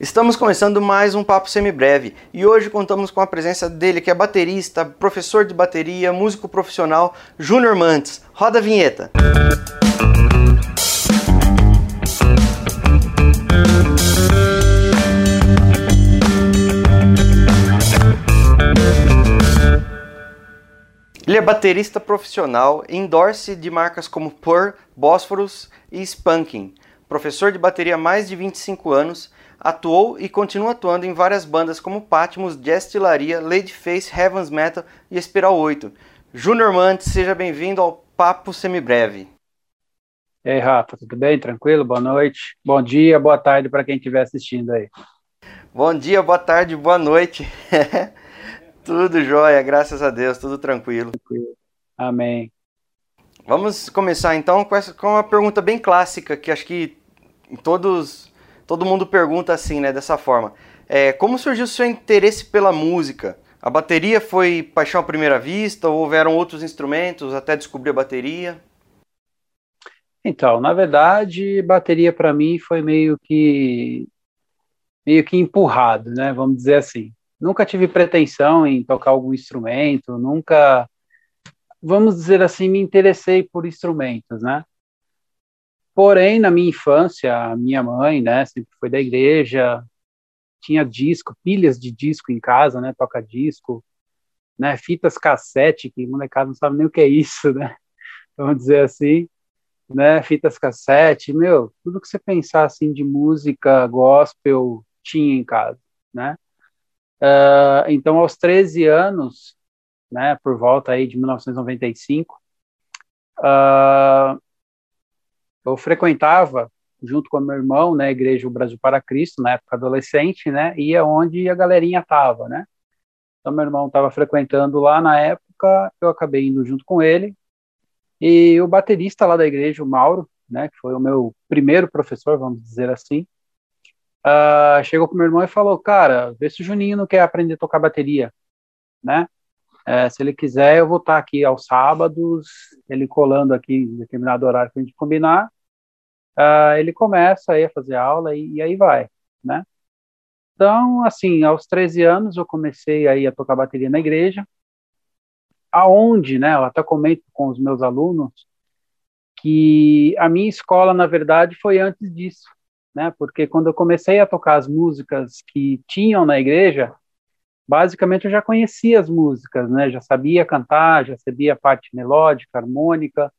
Estamos começando mais um papo semibreve e hoje contamos com a presença dele, que é baterista, professor de bateria, músico profissional, Júnior Mantes. Roda a vinheta. Ele é baterista profissional, endorse de marcas como Pur, Bósforos e Spanking. Professor de bateria há mais de 25 anos, atuou e continua atuando em várias bandas como Patmos, Destilaria, Ladyface, Heaven's Metal e Espiral 8. Júnior Mantes, seja bem-vindo ao Papo Semibreve. E aí, Rafa, tudo bem? Tranquilo? Boa noite. Bom dia, boa tarde para quem estiver assistindo aí. Bom dia, boa tarde, boa noite. tudo jóia, graças a Deus, tudo tranquilo. tranquilo. Amém. Vamos começar então com, essa, com uma pergunta bem clássica que acho que todos todo mundo pergunta assim, né, dessa forma. É, como surgiu o seu interesse pela música? A bateria foi paixão à primeira vista ou houveram outros instrumentos até descobrir a bateria? Então, na verdade, bateria para mim foi meio que meio que empurrado, né? Vamos dizer assim. Nunca tive pretensão em tocar algum instrumento, nunca, vamos dizer assim, me interessei por instrumentos, né? Porém, na minha infância, a minha mãe, né, sempre foi da igreja, tinha disco, pilhas de disco em casa, né, toca disco, né, fitas cassete, que molecada não sabe nem o que é isso, né, vamos dizer assim, né, fitas cassete, meu, tudo que você pensar assim de música gospel tinha em casa, né. Uh, então, aos 13 anos, né, por volta aí de 1995, uh, eu frequentava junto com meu irmão, né, igreja o Brasil para Cristo, na época adolescente, né, ia onde a galerinha tava, né. Então meu irmão estava frequentando lá na época, eu acabei indo junto com ele. E o baterista lá da igreja, o Mauro, né, que foi o meu primeiro professor, vamos dizer assim, uh, chegou pro meu irmão e falou, cara, vê se o Juninho não quer aprender a tocar bateria, né? É, se ele quiser, eu vou estar aqui aos sábados, ele colando aqui em determinado horário que a gente combinar, uh, ele começa aí a fazer aula e, e, aí vai, né? Então, assim, aos 13 anos eu comecei aí a tocar bateria na igreja, aonde, né, eu até comento com os meus alunos que a minha escola, na verdade, foi antes disso, né? Porque quando eu comecei a tocar as músicas que tinham na igreja, basicamente eu já conhecia as músicas, né? Já sabia cantar, já sabia a parte melódica, harmônica,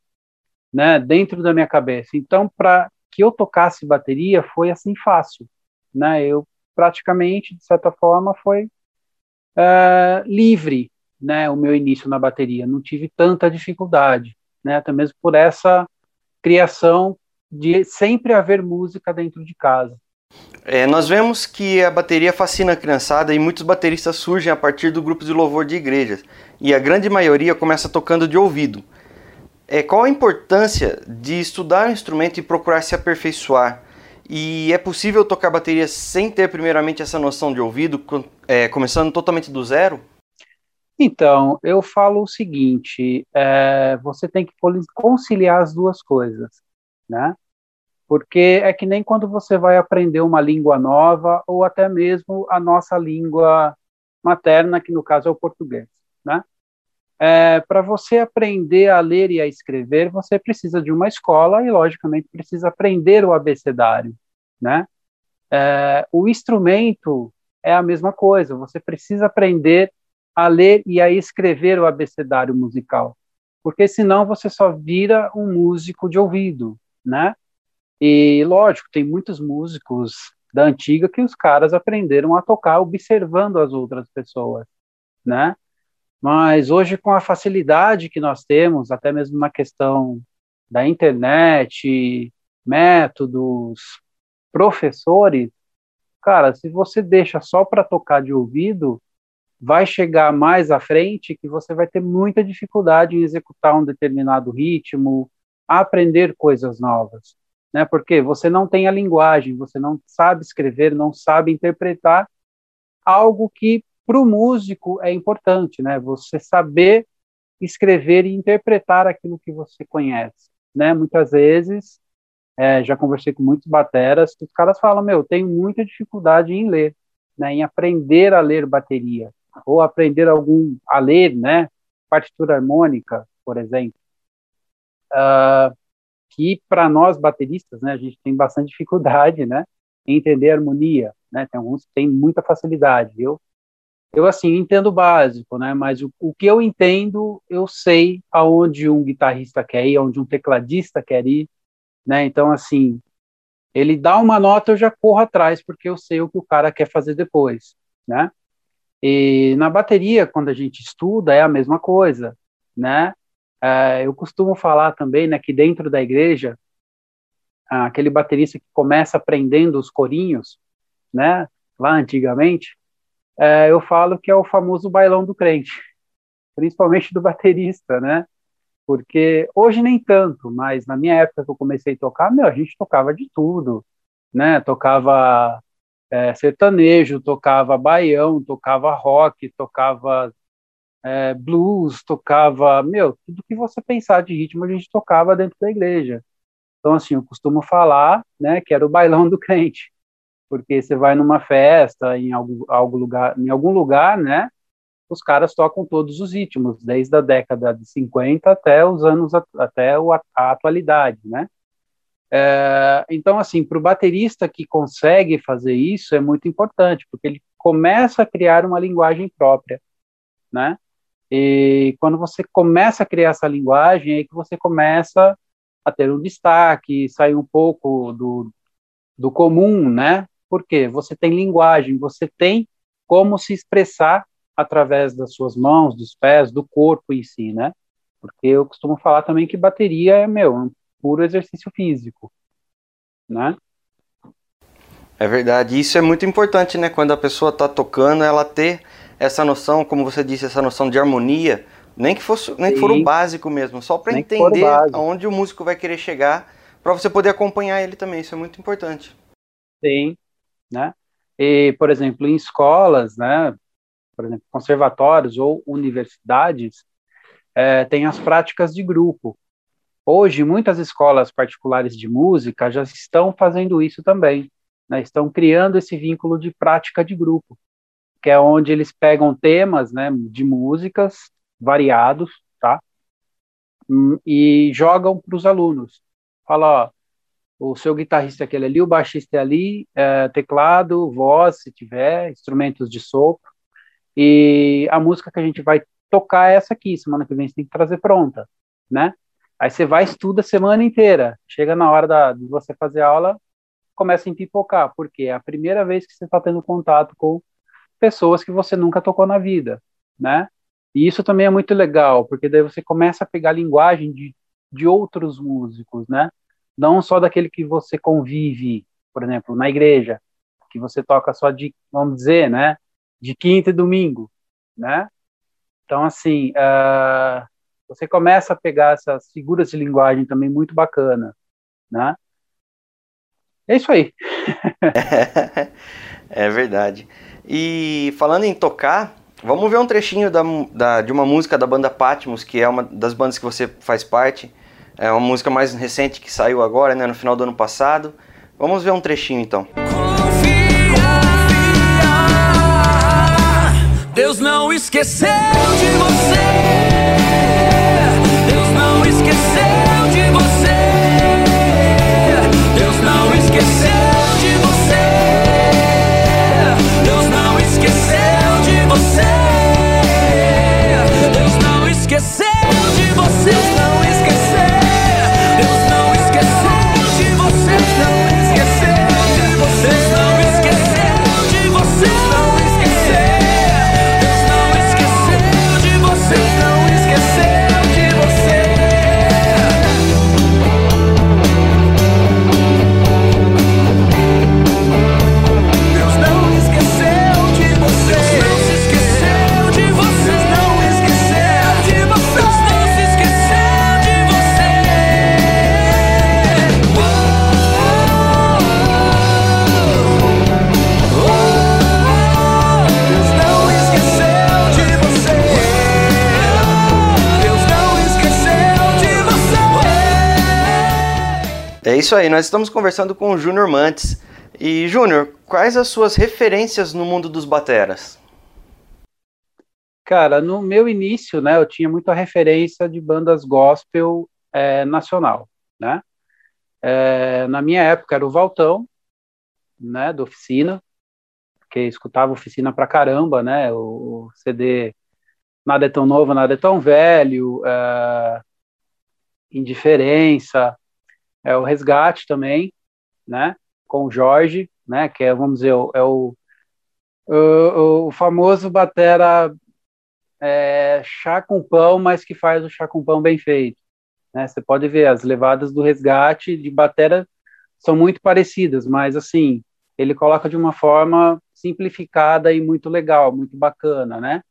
né? Dentro da minha cabeça. Então, para que eu tocasse bateria foi assim fácil, né? Eu praticamente, de certa forma, foi uh, livre, né? O meu início na bateria, não tive tanta dificuldade, né? Até mesmo por essa criação de sempre haver música dentro de casa. É, nós vemos que a bateria fascina a criançada e muitos bateristas surgem a partir do grupo de louvor de igrejas, e a grande maioria começa tocando de ouvido. É, qual a importância de estudar o instrumento e procurar se aperfeiçoar? E é possível tocar bateria sem ter primeiramente essa noção de ouvido, é, começando totalmente do zero? Então, eu falo o seguinte: é, você tem que conciliar as duas coisas, né? porque é que nem quando você vai aprender uma língua nova ou até mesmo a nossa língua materna, que no caso é o português, né? É, Para você aprender a ler e a escrever, você precisa de uma escola e, logicamente, precisa aprender o abecedário, né? É, o instrumento é a mesma coisa, você precisa aprender a ler e a escrever o abecedário musical, porque senão você só vira um músico de ouvido, né? E, lógico, tem muitos músicos da antiga que os caras aprenderam a tocar observando as outras pessoas, né? Mas hoje, com a facilidade que nós temos, até mesmo na questão da internet, métodos, professores, cara, se você deixa só para tocar de ouvido, vai chegar mais à frente que você vai ter muita dificuldade em executar um determinado ritmo, aprender coisas novas né? Porque você não tem a linguagem, você não sabe escrever, não sabe interpretar algo que para o músico é importante, né? Você saber escrever e interpretar aquilo que você conhece, né? Muitas vezes é, já conversei com muitos bateras, que os caras falam, meu, tenho muita dificuldade em ler, né, em aprender a ler bateria, ou aprender algum, a ler, né, partitura harmônica, por exemplo. Uh, que para nós bateristas, né, a gente tem bastante dificuldade, né, em entender harmonia, né, tem alguns que têm muita facilidade. Eu eu assim entendo o básico, né? Mas o, o que eu entendo, eu sei aonde um guitarrista quer ir, aonde um tecladista quer ir, né? Então assim, ele dá uma nota, eu já corro atrás porque eu sei o que o cara quer fazer depois, né? E na bateria, quando a gente estuda, é a mesma coisa, né? É, eu costumo falar também, né, que dentro da igreja, aquele baterista que começa aprendendo os corinhos, né, lá antigamente, é, eu falo que é o famoso bailão do crente, principalmente do baterista, né? Porque hoje nem tanto, mas na minha época que eu comecei a tocar, meu, a gente tocava de tudo, né? Tocava é, sertanejo, tocava baião, tocava rock, tocava é, blues, tocava, meu, tudo que você pensar de ritmo a gente tocava dentro da igreja. Então, assim, eu costumo falar, né, que era o bailão do crente porque você vai numa festa, em algum, algum lugar, em algum lugar, né? Os caras tocam todos os ritmos, desde a década de 50 até os anos até a atualidade, né? É, então, assim, para o baterista que consegue fazer isso é muito importante, porque ele começa a criar uma linguagem própria, né? E quando você começa a criar essa linguagem, é que você começa a ter um destaque, sair um pouco do, do comum, né? Porque você tem linguagem, você tem como se expressar através das suas mãos, dos pés, do corpo em si, né? Porque eu costumo falar também que bateria é, meu, um puro exercício físico, né? É verdade, isso é muito importante, né? Quando a pessoa está tocando, ela ter essa noção, como você disse, essa noção de harmonia, nem que fosse, nem que for o básico mesmo, só para entender aonde o músico vai querer chegar, para você poder acompanhar ele também. Isso é muito importante. Sim, né? E, por exemplo, em escolas, né, por exemplo, conservatórios ou universidades, é, tem as práticas de grupo. Hoje, muitas escolas particulares de música já estão fazendo isso também, né, estão criando esse vínculo de prática de grupo, que é onde eles pegam temas né, de músicas variados, tá? Hum, e jogam para os alunos. Fala, ó, o seu guitarrista é aquele ali, o baixista é ali, é, teclado, voz, se tiver, instrumentos de sopro, e a música que a gente vai tocar é essa aqui, semana que vem você tem que trazer pronta, né? Aí você vai estuda a semana inteira, chega na hora da, de você fazer aula, começa a empipocar, porque é a primeira vez que você está tendo contato com pessoas que você nunca tocou na vida, né? E isso também é muito legal, porque daí você começa a pegar a linguagem de, de outros músicos, né? Não só daquele que você convive, por exemplo, na igreja, que você toca só de, vamos dizer, né, de quinta e domingo, né? Então, assim, uh, você começa a pegar essas figuras de linguagem também muito bacana, né? É isso aí. é verdade. E falando em tocar, vamos ver um trechinho da, da, de uma música da banda Patmos, que é uma das bandas que você faz parte. É uma música mais recente que saiu agora, né, no final do ano passado. Vamos ver um trechinho então. Confia, confia, Deus não esqueceu de você. você isso aí, nós estamos conversando com o Júnior Mantes. E, Júnior, quais as suas referências no mundo dos bateras? Cara, no meu início, né, eu tinha muita referência de bandas gospel é, nacional, né? É, na minha época era o Valtão, né, do Oficina, que escutava Oficina pra caramba, né, o, o CD Nada é Tão Novo, Nada é Tão Velho, é, Indiferença, é o Resgate também, né, com o Jorge, né, que é, vamos dizer, é o, o, o famoso batera é, chá com pão, mas que faz o chá com pão bem feito. Né? Você pode ver, as levadas do resgate de batera são muito parecidas, mas assim, ele coloca de uma forma simplificada e muito legal, muito bacana, né?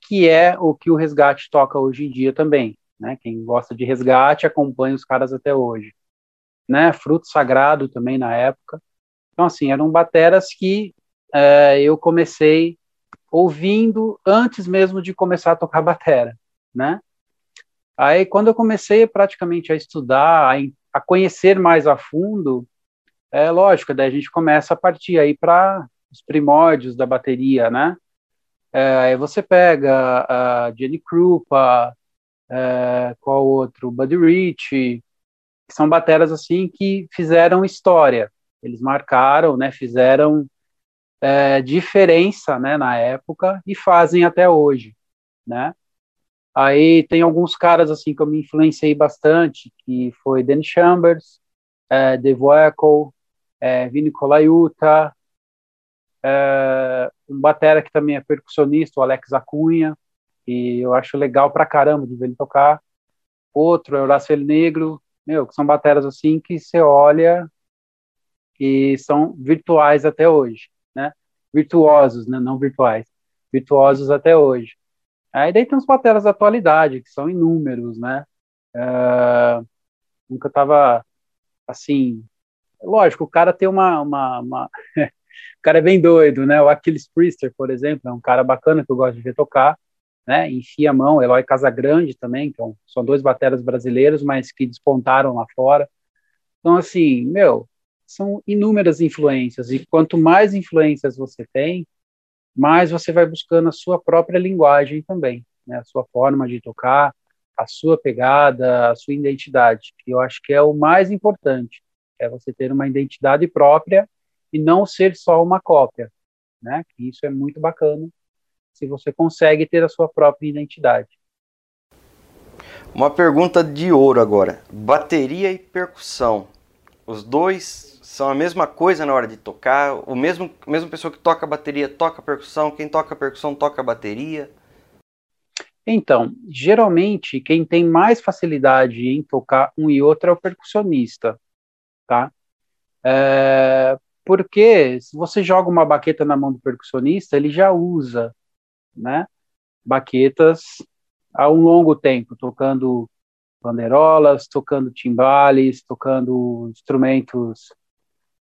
Que é o que o resgate toca hoje em dia também, né? Quem gosta de resgate acompanha os caras até hoje, né? Fruto Sagrado também na época. Então assim, eram bateras que é, eu comecei ouvindo antes mesmo de começar a tocar batera, né? Aí, quando eu comecei praticamente a estudar, a, a conhecer mais a fundo, é lógico, daí a gente começa a partir aí para os primórdios da bateria, né? É, aí você pega a Jenny Krupa, é, qual outro? Buddy Rich, que são bateras assim que fizeram história. Eles marcaram, né? Fizeram é, diferença, né? Na época e fazem até hoje, né? Aí tem alguns caras assim que eu me influenciei bastante, que foi Dan Chambers, é, Dave Weckl, é, Vini Colaiuta, é, um batera que também é percussionista, o Alex Acunha, e eu acho legal pra caramba de ver ele tocar. Outro é o Horácio Negro, meu, que são bateras assim que você olha e são virtuais até hoje, né? Virtuosos, né? Não virtuais, virtuosos até hoje. Aí daí tem os bateras da atualidade, que são inúmeros, né? Uh, nunca tava assim. Lógico, o cara tem uma. uma, uma o cara é bem doido, né? O Achilles Priester, por exemplo, é um cara bacana que eu gosto de ver tocar, né? Enfia a mão, Eloy Casagrande também, que é são dois bateras brasileiros, mas que despontaram lá fora. Então, assim, meu, são inúmeras influências, e quanto mais influências você tem, mas você vai buscando a sua própria linguagem também, né? a sua forma de tocar, a sua pegada, a sua identidade. E eu acho que é o mais importante, é você ter uma identidade própria e não ser só uma cópia, né? Que isso é muito bacana se você consegue ter a sua própria identidade. Uma pergunta de ouro agora: bateria e percussão. Os dois são a mesma coisa na hora de tocar, o mesmo, a mesma pessoa que toca bateria toca percussão, quem toca percussão toca bateria? Então, geralmente quem tem mais facilidade em tocar um e outro é o percussionista, tá? É, porque se você joga uma baqueta na mão do percussionista, ele já usa, né? Baquetas há um longo tempo, tocando bandeirolas, tocando timbales, tocando instrumentos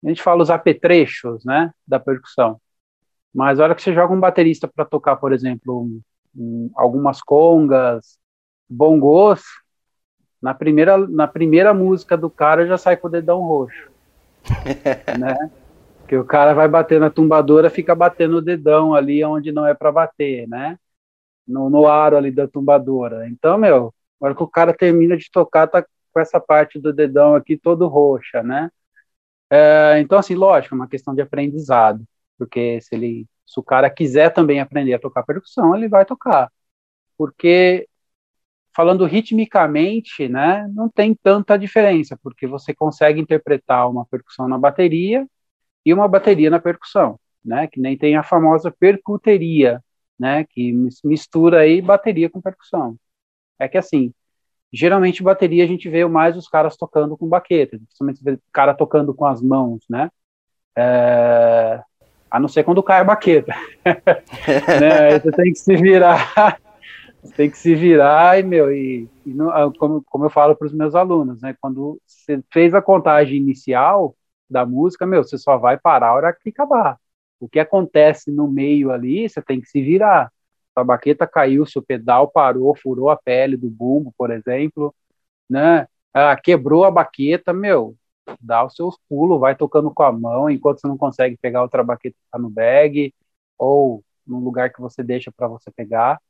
a gente fala os apetrechos, né, da percussão. Mas a hora que você joga um baterista para tocar, por exemplo, um, um, algumas congas, bongos, na primeira, na primeira música do cara já sai com o dedão roxo, né? Que o cara vai bater na tumbadora, fica batendo o dedão ali onde não é para bater, né? No, no aro ali da tumbadora. Então, meu, na hora que o cara termina de tocar, tá com essa parte do dedão aqui todo roxa, né? É, então, assim, lógico, é uma questão de aprendizado, porque se ele, se o cara quiser também aprender a tocar percussão, ele vai tocar, porque falando ritmicamente, né, não tem tanta diferença, porque você consegue interpretar uma percussão na bateria e uma bateria na percussão, né, que nem tem a famosa percuteria, né, que mistura aí bateria com percussão. É que assim, geralmente bateria a gente vê mais os caras tocando com baqueta, principalmente o cara tocando com as mãos, né? É, a não ser quando cai a baqueta. né? Aí você tem que se virar, você tem que se virar e, meu, e, e ah, como, como eu falo para os meus alunos, né? Quando você fez a contagem inicial da música, meu, você só vai parar a hora que acabar. O que acontece no meio ali, você tem que se virar a baqueta caiu, se o pedal parou, furou a pele do bumbo, por exemplo, né? Ah, quebrou a baqueta, meu, dá os seus pulos, vai tocando com a mão enquanto você não consegue pegar outra baqueta que tá no bag ou num lugar que você deixa para você pegar.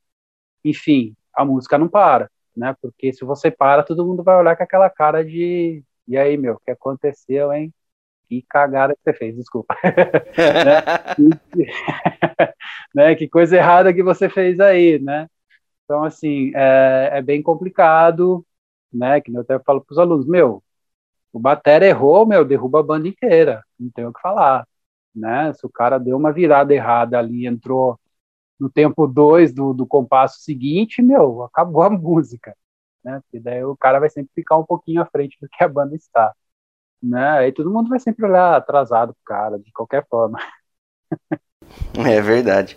Enfim, a música não para, né? Porque se você para, todo mundo vai olhar com aquela cara de e aí, meu, o que aconteceu, hein? Que cagada que você fez, desculpa. né? que coisa errada que você fez aí, né? Então, assim, é, é bem complicado, né? Que eu até falo para os alunos, meu, o Batera errou, meu, derruba a banda inteira, não tem o que falar, né? Se o cara deu uma virada errada ali, entrou no tempo 2 do, do compasso seguinte, meu, acabou a música, né? Porque daí o cara vai sempre ficar um pouquinho à frente do que a banda está, né? Aí todo mundo vai sempre olhar atrasado pro cara, de qualquer forma. É verdade.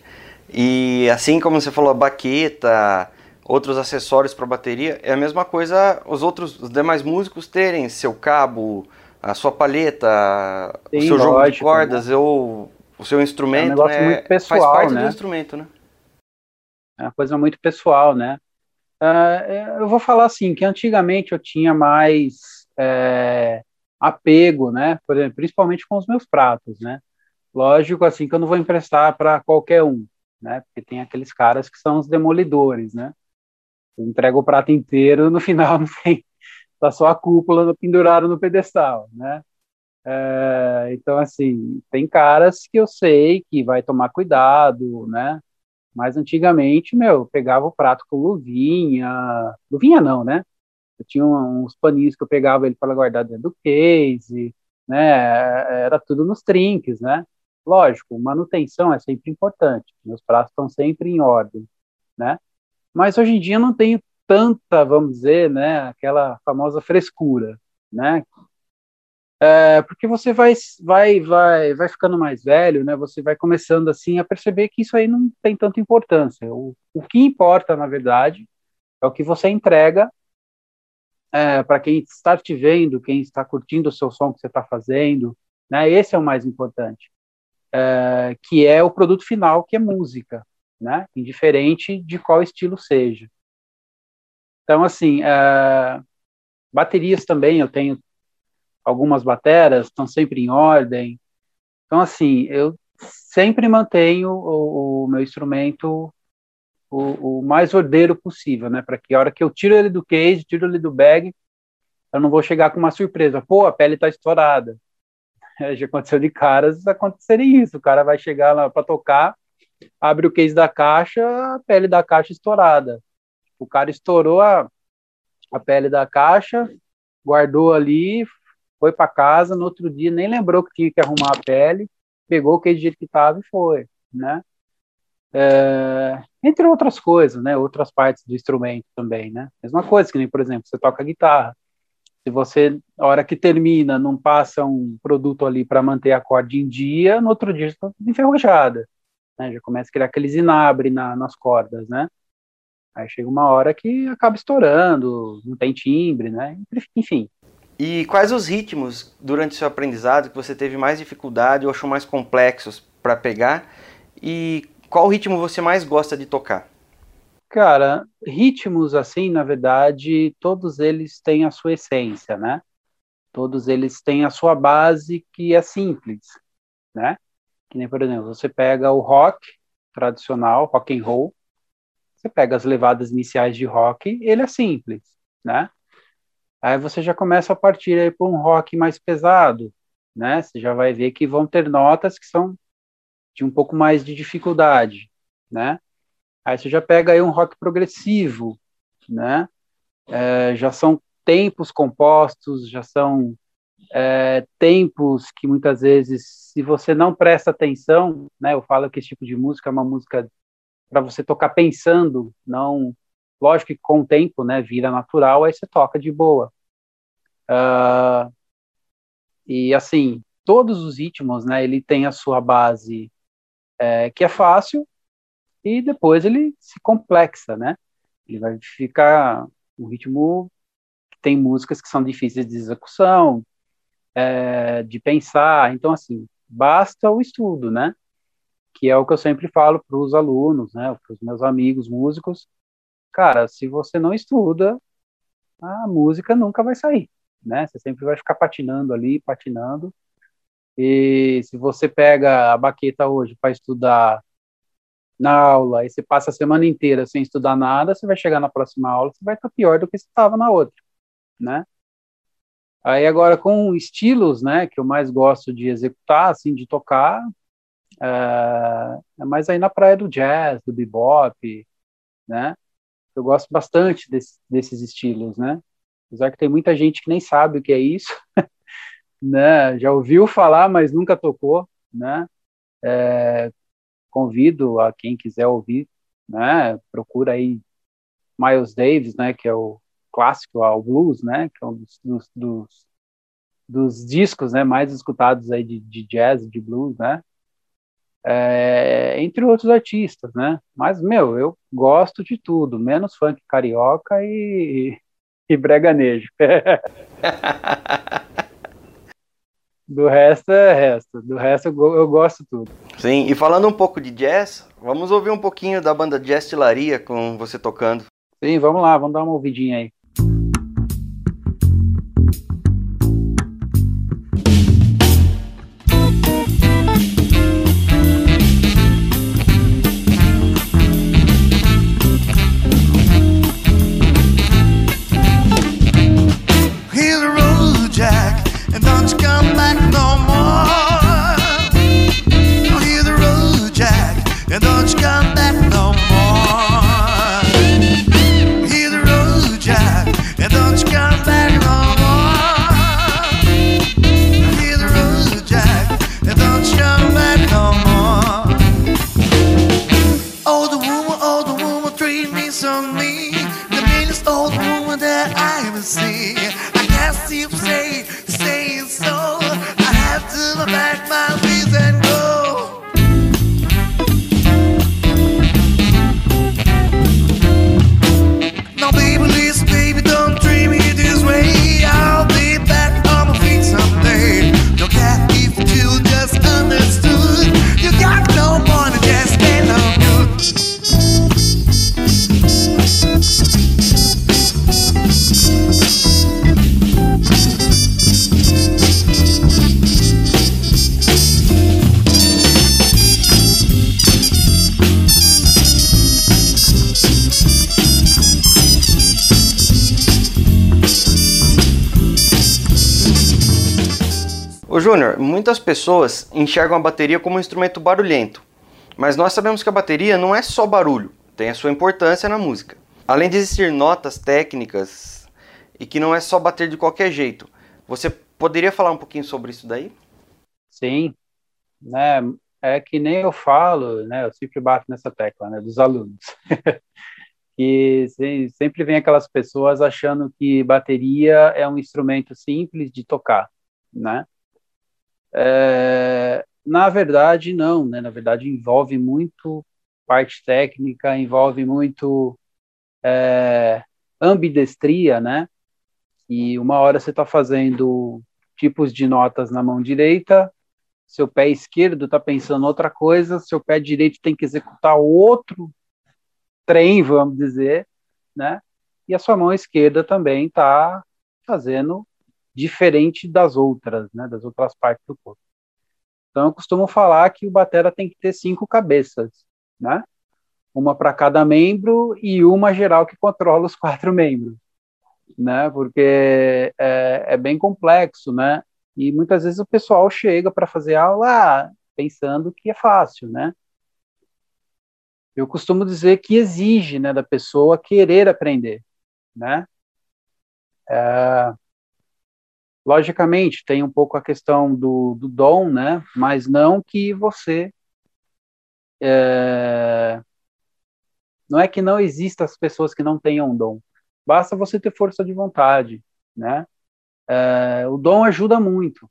E assim como você falou, a baqueta, outros acessórios para bateria, é a mesma coisa os outros, os demais músicos terem seu cabo, a sua palheta, Sim, o seu lógico, jogo de cordas, né? ou o seu instrumento, é um né? pessoal, faz parte né? do instrumento, né? É uma coisa muito pessoal, né? Uh, eu vou falar assim, que antigamente eu tinha mais é, apego, né? Por exemplo, principalmente com os meus pratos, né? Lógico, assim, que eu não vou emprestar para qualquer um, né? Porque tem aqueles caras que são os demolidores, né? Eu entrego o prato inteiro, no final não tem, tá só a cúpula pendurada no pedestal, né? É, então, assim, tem caras que eu sei que vai tomar cuidado, né? Mas antigamente, meu, eu pegava o prato com luvinha, luvinha não, né? Eu tinha uns paninhos que eu pegava ele para guardar dentro do case, né? Era tudo nos trinques, né? Lógico, manutenção é sempre importante. Meus pratos estão sempre em ordem, né? Mas hoje em dia eu não tenho tanta, vamos dizer, né, aquela famosa frescura, né? É, porque você vai, vai, vai, vai ficando mais velho, né? Você vai começando assim a perceber que isso aí não tem tanta importância. O, o que importa, na verdade, é o que você entrega é, para quem está te vendo, quem está curtindo o seu som que você está fazendo, né? Esse é o mais importante é, que é o produto final, que é música, né? Indiferente de qual estilo seja. Então, assim, é, baterias também, eu tenho algumas bateras, estão sempre em ordem. Então, assim, eu sempre mantenho o, o meu instrumento o, o, mais ordeiro possível, né? Para que a hora que eu tiro ele do case, tiro ele do bag, eu não vou chegar com uma surpresa. Pô, a pele está estourada. já aconteceu de caras acontecerem isso. O cara vai chegar lá para tocar, abre o case da caixa, a pele da caixa estourada. O cara estourou a, a pele da caixa, guardou ali, foi para casa, no outro dia nem lembrou que tinha que arrumar a pele, pegou o case do jeito que estava e foi, né? É, entre outras coisas, né? Outras partes do instrumento também, né? Mesma coisa que nem, por exemplo, você toca guitarra. Se você, a hora que termina, não passa um produto ali para manter a corda em dia, no outro dia está enferrujada. Né? Já começa a criar aquele zinabre na, nas cordas, né? Aí chega uma hora que acaba estourando, não tem timbre, né? Enfim. E quais os ritmos durante o seu aprendizado que você teve mais dificuldade ou achou mais complexos para pegar? E qual ritmo você mais gosta de tocar? Cara, ritmos assim, na verdade, todos eles têm a sua essência, né? Todos eles têm a sua base que é simples, né? Que nem, por exemplo, você pega o rock tradicional, rock and roll, você pega as levadas iniciais de rock, ele é simples, né? Aí você já começa a partir aí para um rock mais pesado, né? Você já vai ver que vão ter notas que são de um pouco mais de dificuldade, né? Aí você já pega aí um rock progressivo, né? É, já são tempos compostos, já são é, tempos que muitas vezes, se você não presta atenção, né? Eu falo que esse tipo de música é uma música para você tocar pensando, não, lógico que com o tempo, né? Vira natural, aí você toca de boa. Uh, e assim, todos os ritmos, né? Ele tem a sua base é, que é fácil e depois ele se complexa, né? Ele vai ficar um ritmo que tem músicas que são difíceis de execução, é, de pensar. Então, assim, basta o estudo, né? Que é o que eu sempre falo para os alunos, né? Para os meus amigos músicos. Cara, se você não estuda, a música nunca vai sair, né? Você sempre vai ficar patinando ali, patinando. E se você pega a baqueta hoje para estudar na aula e você passa a semana inteira sem estudar nada, você vai chegar na próxima aula, você vai estar pior do que você estava na outra, né? Aí agora com estilos, né, que eu mais gosto de executar, assim, de tocar, é, é mais aí na praia do jazz, do bebop, né? Eu gosto bastante desse, desses estilos, né? Apesar que tem muita gente que nem sabe o que é isso, né? Já ouviu falar, mas nunca tocou, né? É, convido a quem quiser ouvir, né? Procura aí Miles Davis, né? Que é o clássico ao blues, né? Que é um dos, dos, dos, dos discos, né? Mais escutados aí de, de jazz, de blues, né? É, entre outros artistas, né? Mas, meu, eu gosto de tudo, menos funk carioca e, e breganejo. Do resto é resto. Do resto eu, eu gosto tudo. Sim, e falando um pouco de jazz, vamos ouvir um pouquinho da banda Jazz Tilaria com você tocando. Sim, vamos lá, vamos dar uma ouvidinha aí. me the meanest old woman that I ever see. I guess you say, saying so. I have to back my reason. Júnior, muitas pessoas enxergam a bateria como um instrumento barulhento, mas nós sabemos que a bateria não é só barulho, tem a sua importância na música. Além de existir notas técnicas e que não é só bater de qualquer jeito, você poderia falar um pouquinho sobre isso daí? Sim, né? É que nem eu falo, né? Eu sempre bato nessa tecla, né? Dos alunos. que sempre vem aquelas pessoas achando que bateria é um instrumento simples de tocar, né? É, na verdade, não, né? Na verdade, envolve muito parte técnica, envolve muito é, ambidestria, né? E uma hora você está fazendo tipos de notas na mão direita, seu pé esquerdo está pensando outra coisa, seu pé direito tem que executar outro trem, vamos dizer, né? E a sua mão esquerda também está fazendo diferente das outras, né, das outras partes do corpo. Então, eu costumo falar que o batera tem que ter cinco cabeças, né? Uma para cada membro e uma geral que controla os quatro membros, né? Porque é, é bem complexo, né? E muitas vezes o pessoal chega para fazer aula pensando que é fácil, né? Eu costumo dizer que exige, né, da pessoa querer aprender, né? É, Logicamente, tem um pouco a questão do, do dom, né? Mas não que você. É... Não é que não existam as pessoas que não tenham dom. Basta você ter força de vontade, né? É... O dom ajuda muito,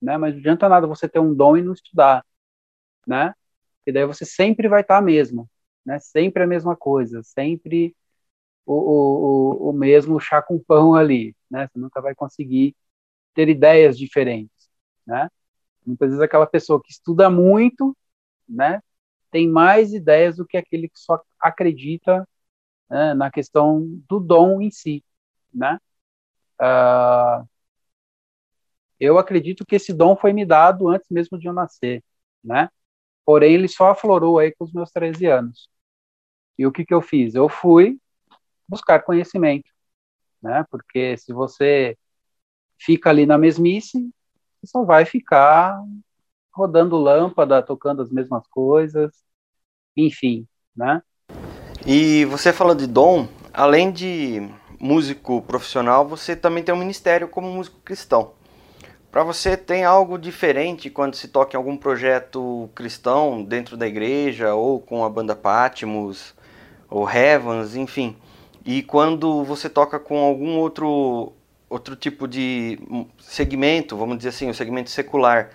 né? Mas não adianta nada você ter um dom e não estudar, né? E daí você sempre vai estar a mesma, né? Sempre a mesma coisa, sempre o, o, o mesmo chá com pão ali, né? Você nunca vai conseguir ter ideias diferentes, né? Muitas vezes aquela pessoa que estuda muito, né, tem mais ideias do que aquele que só acredita né, na questão do dom em si, né? Uh, Eu acredito que esse dom foi me dado antes mesmo de eu nascer, né? Porém, ele só aflorou aí com os meus 13 anos. E o que, que eu fiz? Eu fui buscar conhecimento, né? Porque se você fica ali na mesmice, você só vai ficar rodando lâmpada, tocando as mesmas coisas, enfim, né? E você falou de dom, além de músico profissional, você também tem um ministério como músico cristão. Para você tem algo diferente quando se toca em algum projeto cristão dentro da igreja ou com a banda Patmos ou Heavens, enfim. E quando você toca com algum outro outro tipo de segmento, vamos dizer assim, o segmento secular,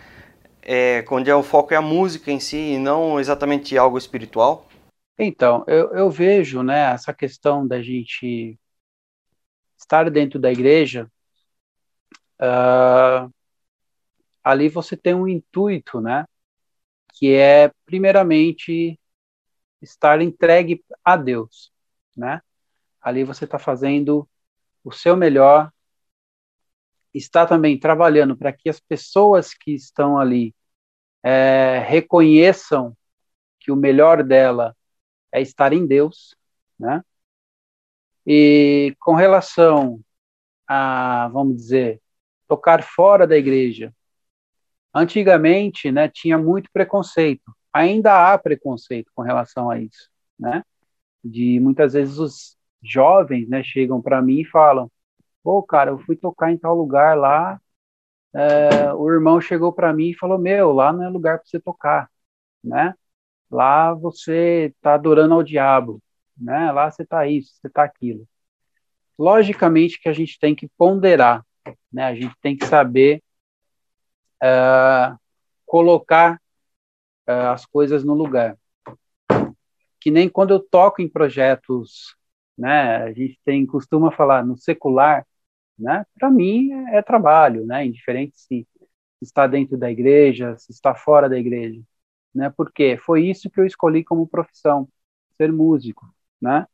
é, onde é o foco é a música em si e não exatamente algo espiritual? Então, eu, eu vejo né, essa questão da gente estar dentro da igreja, uh, ali você tem um intuito, né? Que é, primeiramente, estar entregue a Deus, né? Ali você está fazendo o seu melhor, está também trabalhando para que as pessoas que estão ali é, reconheçam que o melhor dela é estar em Deus, né? E com relação a, vamos dizer, tocar fora da igreja, antigamente, né, tinha muito preconceito. Ainda há preconceito com relação a isso, né? De muitas vezes os jovens, né, chegam para mim e falam: "Pô, cara, eu fui tocar em tal lugar lá, é, o irmão chegou para mim e falou: Meu, lá não é lugar para você tocar, né? Lá você está adorando ao diabo né? Lá você está isso, você está aquilo. Logicamente que a gente tem que ponderar, né? A gente tem que saber uh, colocar uh, as coisas no lugar. Que nem quando eu toco em projetos, né? A gente tem costuma falar no secular, né? Para mim é, é trabalho, né? Indiferente se está dentro da igreja, se está fora da igreja, né? Porque foi isso que eu escolhi como profissão, ser músico né?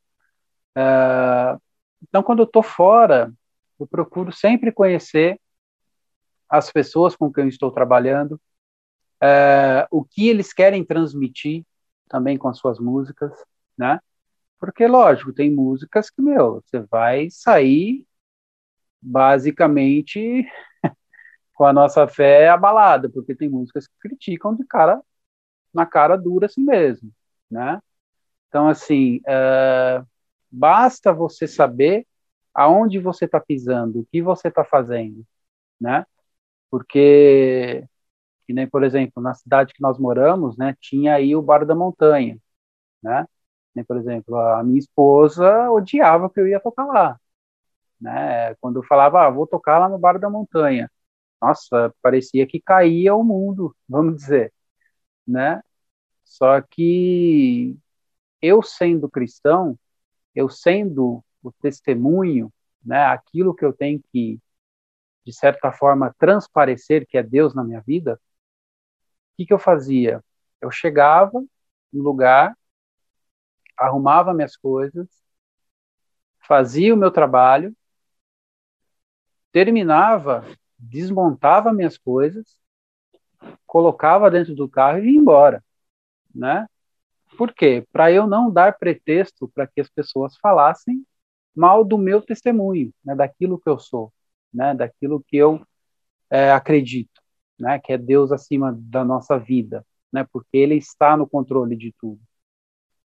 Uh, então, quando eu estou fora, eu procuro sempre conhecer as pessoas com quem eu estou trabalhando, uh, o que eles querem transmitir também com as suas músicas, né? Porque, lógico, tem músicas que, meu, você vai sair basicamente com a nossa fé abalada, porque tem músicas que criticam de cara na cara dura assim mesmo, né? Então, assim, uh, basta você saber aonde você está pisando, o que você está fazendo, né? Porque, que nem, por exemplo, na cidade que nós moramos, né, tinha aí o Bar da Montanha, né? Nem, por exemplo, a minha esposa odiava que eu ia tocar lá, né? Quando eu falava, ah, vou tocar lá no Bar da Montanha, nossa, parecia que caía o mundo, vamos dizer, né? Só que eu sendo cristão, eu sendo o testemunho, né, aquilo que eu tenho que, de certa forma, transparecer que é Deus na minha vida, o que, que eu fazia? Eu chegava no lugar, arrumava minhas coisas, fazia o meu trabalho, terminava, desmontava minhas coisas, colocava dentro do carro e ia embora, né? Por quê? Para eu não dar pretexto para que as pessoas falassem mal do meu testemunho, né, daquilo que eu sou, né, daquilo que eu é, acredito, né, que é Deus acima da nossa vida, né, porque Ele está no controle de tudo.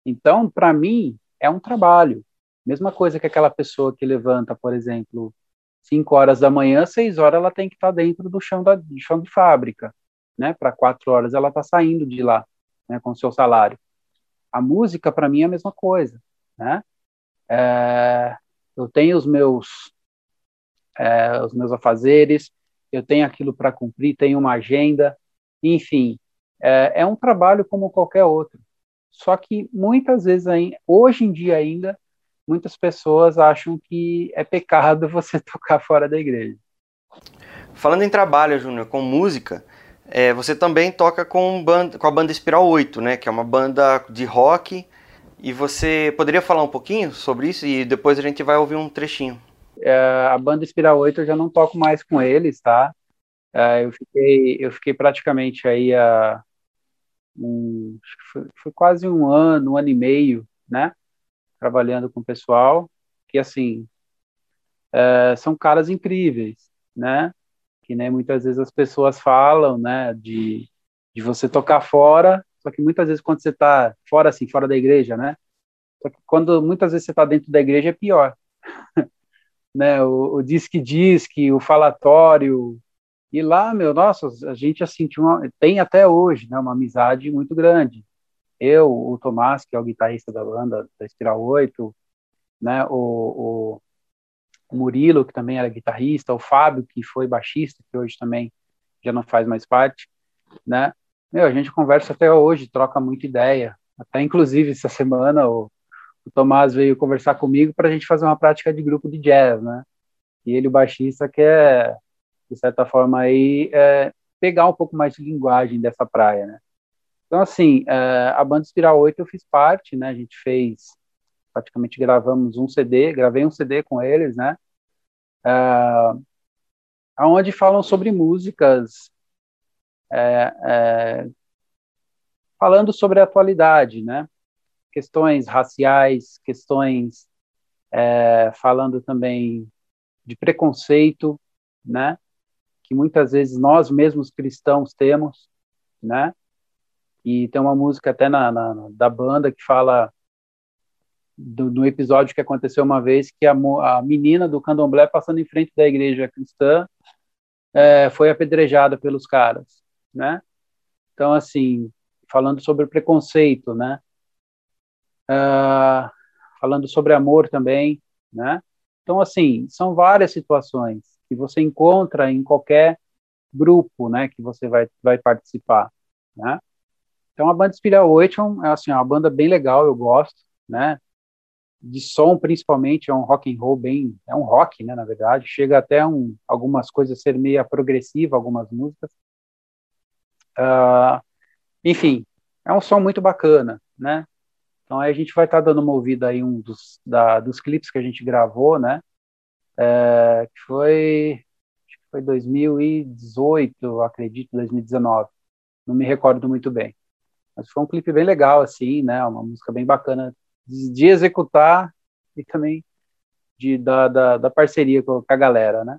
Então, para mim, é um trabalho. Mesma coisa que aquela pessoa que levanta, por exemplo, 5 horas da manhã, 6 horas ela tem que estar tá dentro do chão, da, do chão de fábrica, né? Para 4 horas ela está saindo de lá, né, com seu salário. A música, para mim, é a mesma coisa, né? É, eu tenho os meus, é, os meus afazeres, eu tenho aquilo para cumprir, tenho uma agenda, enfim, é, é, um trabalho como qualquer outro. Só que muitas vezes, hoje em dia ainda, muitas pessoas acham que é pecado você tocar fora da igreja. Falando em trabalho, Júnior, com música, é, você também toca com, banda, com a banda Espiral 8, né? Que é uma banda de rock. E você poderia falar um pouquinho sobre isso e depois a gente vai ouvir um trechinho. É, a banda Espiral 8 eu já não toco mais com eles, tá? Uh, eu fiquei eu fiquei praticamente aí a um, foi, foi, quase um ano, um ano e meio, né, trabalhando com o pessoal que assim uh, são caras incríveis, né, que nem muitas vezes as pessoas falam, né, de de você tocar fora, só que muitas vezes quando você está fora assim, fora da igreja, né, só que quando muitas vezes você está dentro da igreja é pior. né, o, o disque disque, o falatório, e lá, meu, nossa, a gente assim, uma, tem até hoje, né, uma amizade muito grande. Eu, o Tomás, que é o guitarrista da banda da Espiral 8, né, o, o Murilo, que também era guitarrista, o Fábio, que foi baixista, que hoje também já não faz mais parte, né? Meu, a gente conversa até hoje, troca muita ideia. Até inclusive essa semana o, o Tomás veio conversar comigo para a gente fazer uma prática de grupo de jazz, né? E ele, o baixista, quer de certa forma, aí, é, pegar um pouco mais de linguagem dessa praia, né? Então, assim, é, a banda Espiral 8 eu fiz parte, né? A gente fez, praticamente gravamos um CD, gravei um CD com eles, né? É, onde falam sobre músicas, é, é, falando sobre a atualidade, né? Questões raciais, questões é, falando também de preconceito, né? que muitas vezes nós mesmos cristãos temos, né? E tem uma música até na, na da banda que fala do, do, episódio que aconteceu uma vez que a, a, menina do candomblé passando em frente da igreja cristã é, foi apedrejada pelos caras, né? Então, assim, falando sobre preconceito, né? Uh, falando sobre amor também, né? Então, assim, são várias situações que você encontra em qualquer grupo, né, que você vai, vai participar, né? Então a banda Ocean é assim, é uma banda bem legal, eu gosto, né? De som principalmente é um rock and roll bem, é um rock, né, na verdade, chega até um, algumas coisas ser meio progressiva, algumas músicas. Uh, enfim, é um som muito bacana, né? Então aí a gente vai estar tá dando uma ouvida aí um dos, da, dos clipes que a gente gravou, né? é, que foi, acho que foi 2018, acredito, 2019. Não me recordo muito bem. Mas foi um clipe bem legal, assim, né? Uma música bem bacana de, de executar e também de, da, da, da parceria com a galera, né?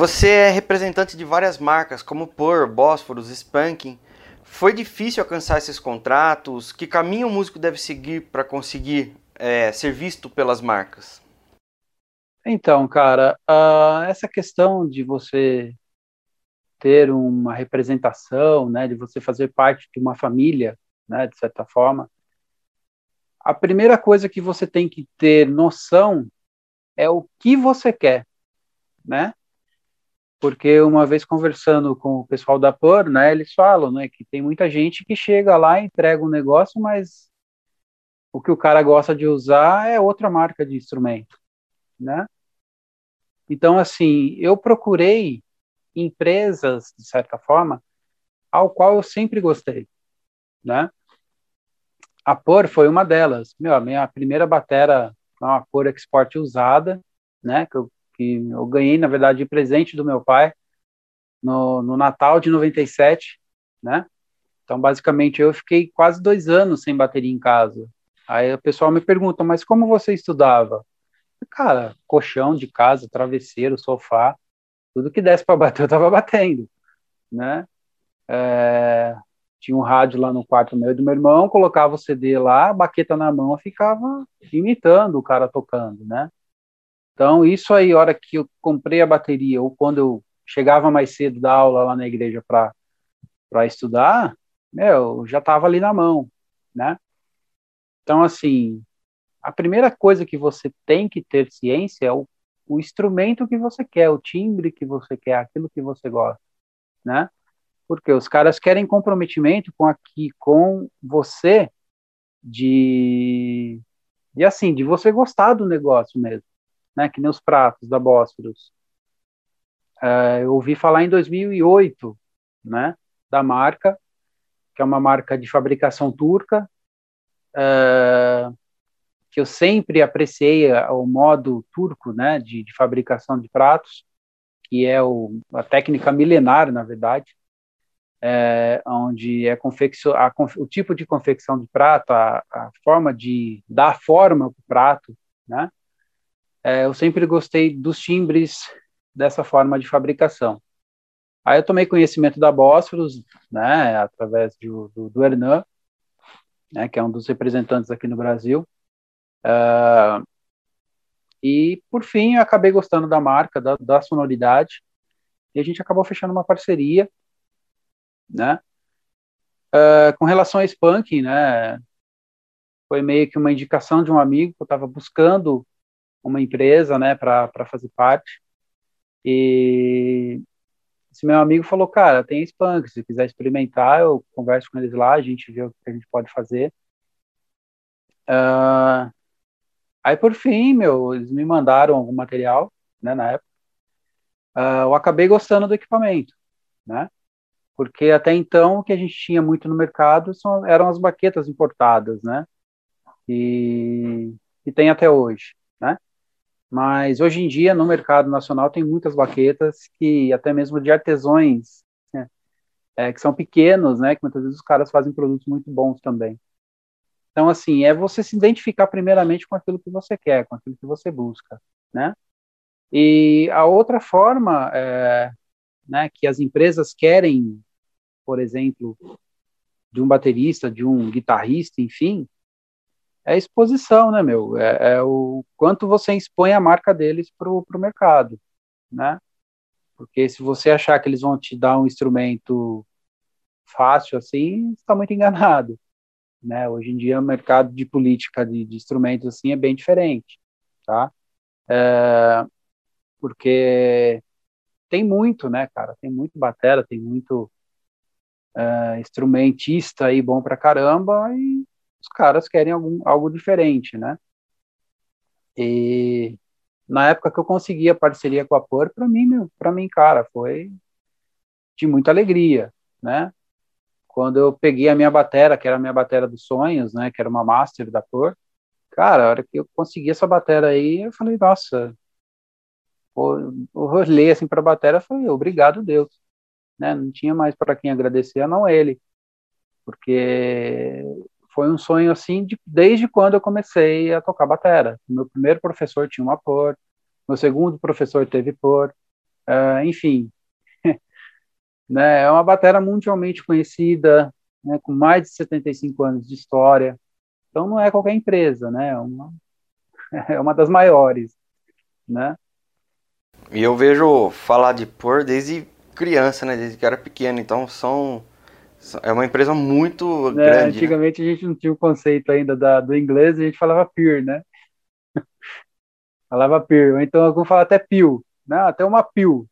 você é representante de várias marcas, como Pur, Bósforos, Spanking. Foi difícil alcançar esses contratos? Que caminho o músico deve seguir para conseguir é, ser visto pelas marcas? Então, cara, uh, essa questão de você ter uma representação, né, de você fazer parte de uma família, né, de certa forma, a primeira coisa que você tem que ter noção é o que você quer né? Porque uma vez conversando com o pessoal da POR, né, eles falam, né, que tem muita gente que chega lá entrega um negócio, mas o que o cara gosta de usar é outra marca de instrumento, né? Então, assim, eu procurei empresas, de certa forma, ao qual eu sempre gostei, né? A Por foi uma delas. Meu, a minha primeira batera uma Por Export usada, né? Que eu, que eu ganhei, na verdade, de presente do meu pai no, no Natal de 97, né? Então, basicamente, eu fiquei quase dois anos sem bateria em casa. Aí o pessoal me pergunta, mas como você estudava? Cara, colchão de casa, travesseiro, sofá, tudo que desse para bater, eu estava batendo, né? É, tinha um rádio lá no quarto meu do meu irmão, colocava o CD lá, baqueta na mão, ficava imitando o cara tocando, né? Então, isso aí, hora que eu comprei a bateria, ou quando eu chegava mais cedo da aula lá na igreja para estudar, meu, já estava ali na mão, né? Então, assim, a primeira coisa que você tem que ter ciência é o, o instrumento que você quer, o timbre que você quer, aquilo que você gosta, né? Porque os caras querem comprometimento com aqui, com você, de, de assim, de você gostar do negócio mesmo, né? Que nem os pratos da Bósforos. Uh, eu ouvi falar em 2008, né? Da marca, que é uma marca de fabricação turca, uh, que eu sempre apreciei o modo turco, né, de, de fabricação de pratos, que é o, a técnica milenar, na verdade, é, onde é a, o tipo de confecção de prato, a, a forma de dar forma para o prato, né? É, eu sempre gostei dos timbres dessa forma de fabricação. Aí eu tomei conhecimento da Bósforos, né, através do, do, do Hernan, né, que é um dos representantes aqui no Brasil. Uh, e, por fim, eu acabei gostando da marca, da, da, sonoridade, e a gente acabou fechando uma parceria, né? Uh, com relação a Spunk, né? Foi meio que uma indicação de um amigo que eu estava buscando uma empresa, né, para fazer parte. E esse meu amigo falou, cara, tem Spunk, se quiser experimentar, eu converso com eles lá, a gente vê o que a gente pode fazer. Uh, aí, por fim, meu, eles me mandaram algum material, né, na época. Uh, eu acabei gostando do equipamento, né? Porque até então o que a gente tinha muito no mercado são, eram as baquetas importadas, né? E, e tem até hoje, né? Mas hoje em dia, no mercado nacional, tem muitas baquetas que, até mesmo de artesões, né, é, que são pequenos, né, que muitas vezes os caras fazem produtos muito bons também. Então, assim, é você se identificar primeiramente com aquilo que você quer, com aquilo que você busca, né? E a outra forma é, né, que as empresas querem, por exemplo, de um baterista, de um guitarrista, enfim, é exposição, né, meu? É, é, o quanto você expõe a marca deles para o mercado, né? Porque se você achar que eles vão te dar um instrumento fácil assim, está muito enganado, né? Hoje em dia o mercado de política de, de instrumentos assim é bem diferente, tá? É, porque tem muito, né, cara? Tem muito batera, tem muito é, instrumentista aí bom pra caramba e os caras querem algum, algo diferente, né? E na época que eu consegui a parceria com a Por, para mim, para mim, cara, foi de muita alegria, né? Quando eu peguei a minha batera, que era a minha batera dos sonhos, né, que era uma master da Por, cara, a hora que eu consegui essa batera aí, eu falei, nossa, eu olhei assim para a batera falei, obrigado Deus, né? Não tinha mais para quem agradecer, não ele, porque foi um sonho assim de, desde quando eu comecei a tocar batera. Meu primeiro professor tinha uma por, meu segundo professor teve por, uh, enfim, né, é uma batera mundialmente conhecida, né, com mais de 75 anos de história. Então não é qualquer empresa, né? É uma, é uma das maiores, né? E eu vejo falar de por desde criança, né? Desde que era pequeno. Então são é uma empresa muito é, grande. Né? Antigamente né? a gente não tinha o conceito ainda da, do inglês, a gente falava peer, né? falava peer, ou então alguns falam até pio, né? Até uma pio.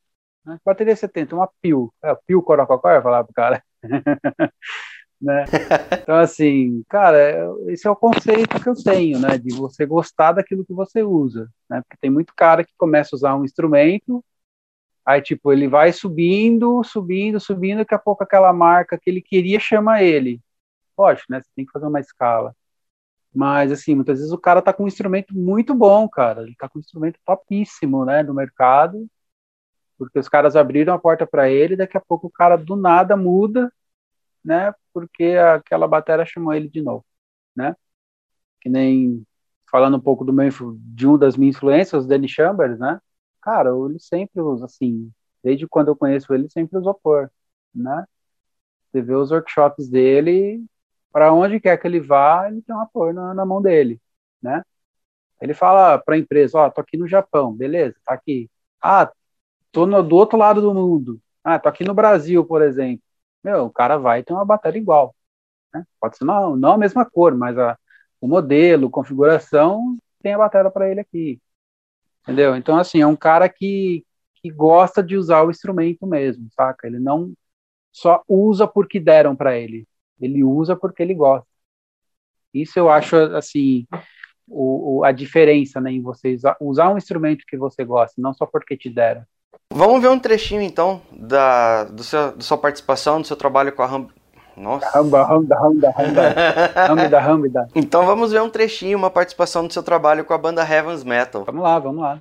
Né? Bateria 70, uma pio. É, pio corococó, eu falava pro cara. né? Então, assim, cara, esse é o conceito que eu tenho, né? De você gostar daquilo que você usa, né? Porque tem muito cara que começa a usar um instrumento, aí, tipo, ele vai subindo, subindo, subindo, daqui a pouco aquela marca que ele queria chama ele. Lógico, né? Você tem que fazer uma escala. Mas, assim, muitas vezes o cara tá com um instrumento muito bom, cara. Ele tá com um instrumento topíssimo, né, no mercado, porque os caras abriram a porta para ele, daqui a pouco o cara do nada muda, né, porque aquela bateria chamou ele de novo, né? Que nem falando um pouco do meu, de um das minhas influências, o Danny Chambers, né? Cara, ele sempre usa assim, desde quando eu conheço ele, sempre usou por, né? Você vê os workshops dele, para onde quer que ele vá, ele tem um apoio na, na mão dele, né? Ele fala para a empresa, ó, oh, tô aqui no Japão, beleza, tá aqui. Ah, tô no, do outro lado do mundo. Ah, tô aqui no Brasil, por exemplo. Meu, o cara vai ter uma bateria igual. Né? Pode ser não, não a mesma cor, mas a, o modelo, configuração, tem a bateria para ele aqui. Entendeu? Então, assim, é um cara que, que gosta de usar o instrumento mesmo, saca? Ele não só usa porque deram para ele. Ele usa porque ele gosta. Isso eu acho, assim, o, o, a diferença né, em você usar, um instrumento que você gosta, não só porque te deram. Vamos ver um trechinho, então, da, do seu, da sua participação, do seu trabalho com a. Nossa. Ramba, ramba, ramba, ramba. ramba, Então vamos ver um trechinho, uma participação do seu trabalho com a banda Heaven's Metal. Vamos lá, vamos lá.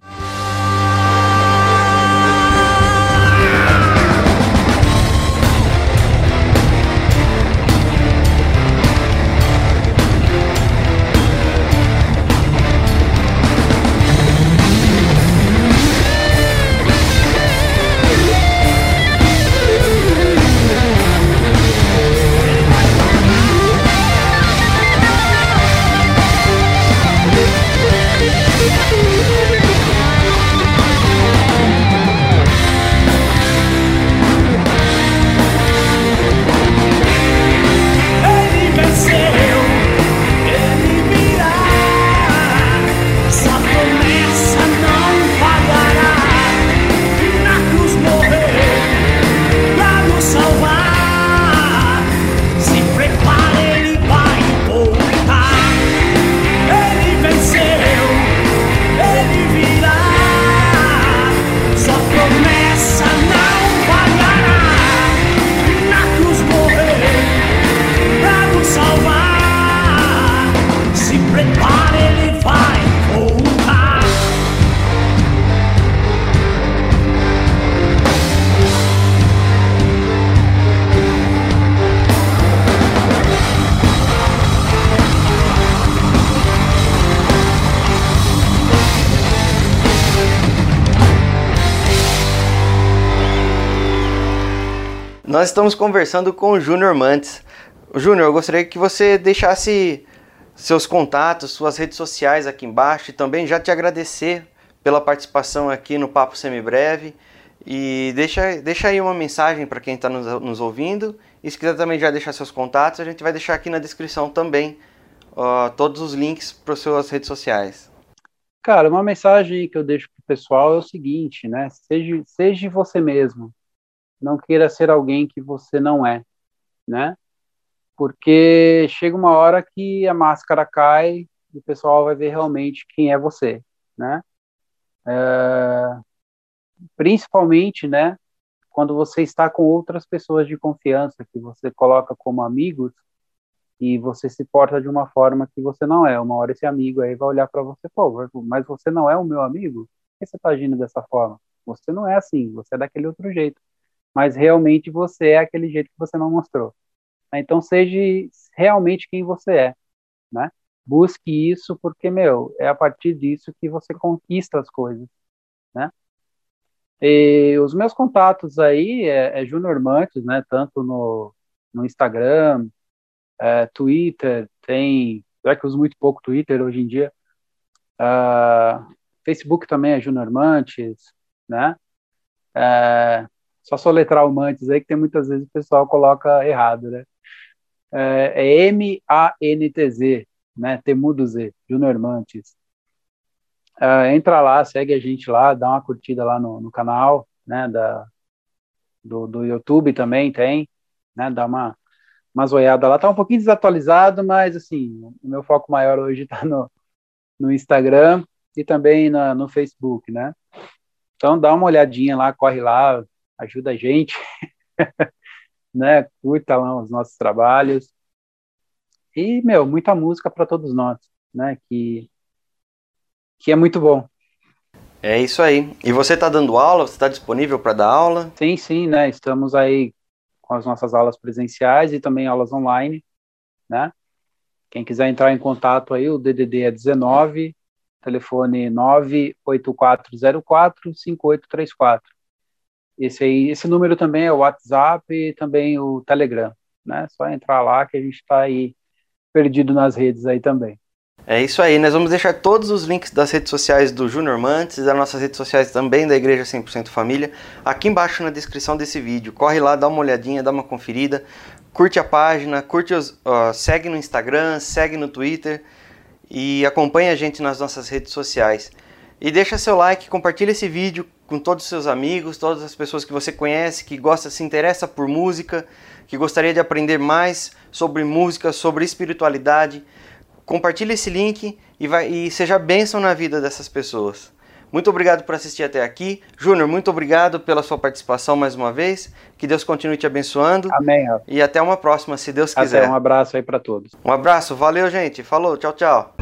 Nós estamos conversando com o Júnior Mantes. Júnior, eu gostaria que você deixasse seus contatos, suas redes sociais aqui embaixo e também já te agradecer pela participação aqui no Papo Semibreve. E deixa, deixa aí uma mensagem para quem está nos, nos, ouvindo. E se quiser também já deixar seus contatos, a gente vai deixar aqui na descrição também uh, todos os links para as suas redes sociais. Cara, uma mensagem que eu deixo para o pessoal é o seguinte, né? Seja, seja você mesmo não queira ser alguém que você não é, né? Porque chega uma hora que a máscara cai e o pessoal vai ver realmente quem é você, né? É, principalmente, né? Quando você está com outras pessoas de confiança que você coloca como amigos e você se porta de uma forma que você não é. Uma hora esse amigo aí vai olhar para você, pô, mas você não é o meu amigo? Por que você está agindo dessa forma? Você não é assim, você é daquele outro jeito mas realmente você é aquele jeito que você não mostrou. Então seja realmente quem você é, né? Busque isso porque, meu, é a partir disso que você conquista as coisas, né? E os meus contatos aí é, é Junior Mantes, né? Tanto no, no Instagram, é, Twitter, tem, já que eu uso muito pouco Twitter hoje em dia, uh, Facebook também é Junior Mantes, né? É, só soletrar o Mantes aí, que tem muitas vezes o pessoal coloca errado, né? É, é M-A-N-T-Z, né? Temudo Z, Junior Mantes. É, entra lá, segue a gente lá, dá uma curtida lá no, no canal, né? Da, do, do YouTube também tem, né? Dá uma, uma zoiada lá. Tá um pouquinho desatualizado, mas assim, o meu foco maior hoje está no, no Instagram e também na, no Facebook, né? Então dá uma olhadinha lá, corre lá, ajuda a gente, né? Curta lá os nossos trabalhos. E, meu, muita música para todos nós, né? Que, que é muito bom. É isso aí. E você está dando aula? Você está disponível para dar aula? Sim, sim, né? Estamos aí com as nossas aulas presenciais e também aulas online, né? Quem quiser entrar em contato aí, o DDD é 19, telefone 98404 5834. Esse aí, esse número também é o WhatsApp e também o Telegram, né? Só entrar lá que a gente está aí perdido nas redes aí também. É isso aí, nós vamos deixar todos os links das redes sociais do Júnior Mantes, das nossas redes sociais também da Igreja 100% Família, aqui embaixo na descrição desse vídeo. Corre lá, dá uma olhadinha, dá uma conferida, curte a página, curte os, segue no Instagram, segue no Twitter e acompanha a gente nas nossas redes sociais. E deixa seu like, compartilha esse vídeo com todos os seus amigos, todas as pessoas que você conhece, que gosta, se interessa por música, que gostaria de aprender mais sobre música, sobre espiritualidade compartilhe esse link e, vai, e seja bênção na vida dessas pessoas. Muito obrigado por assistir até aqui. Júnior, muito obrigado pela sua participação mais uma vez. Que Deus continue te abençoando. Amém. E até uma próxima, se Deus quiser. Até um abraço aí para todos. Um abraço, valeu, gente. Falou, tchau, tchau.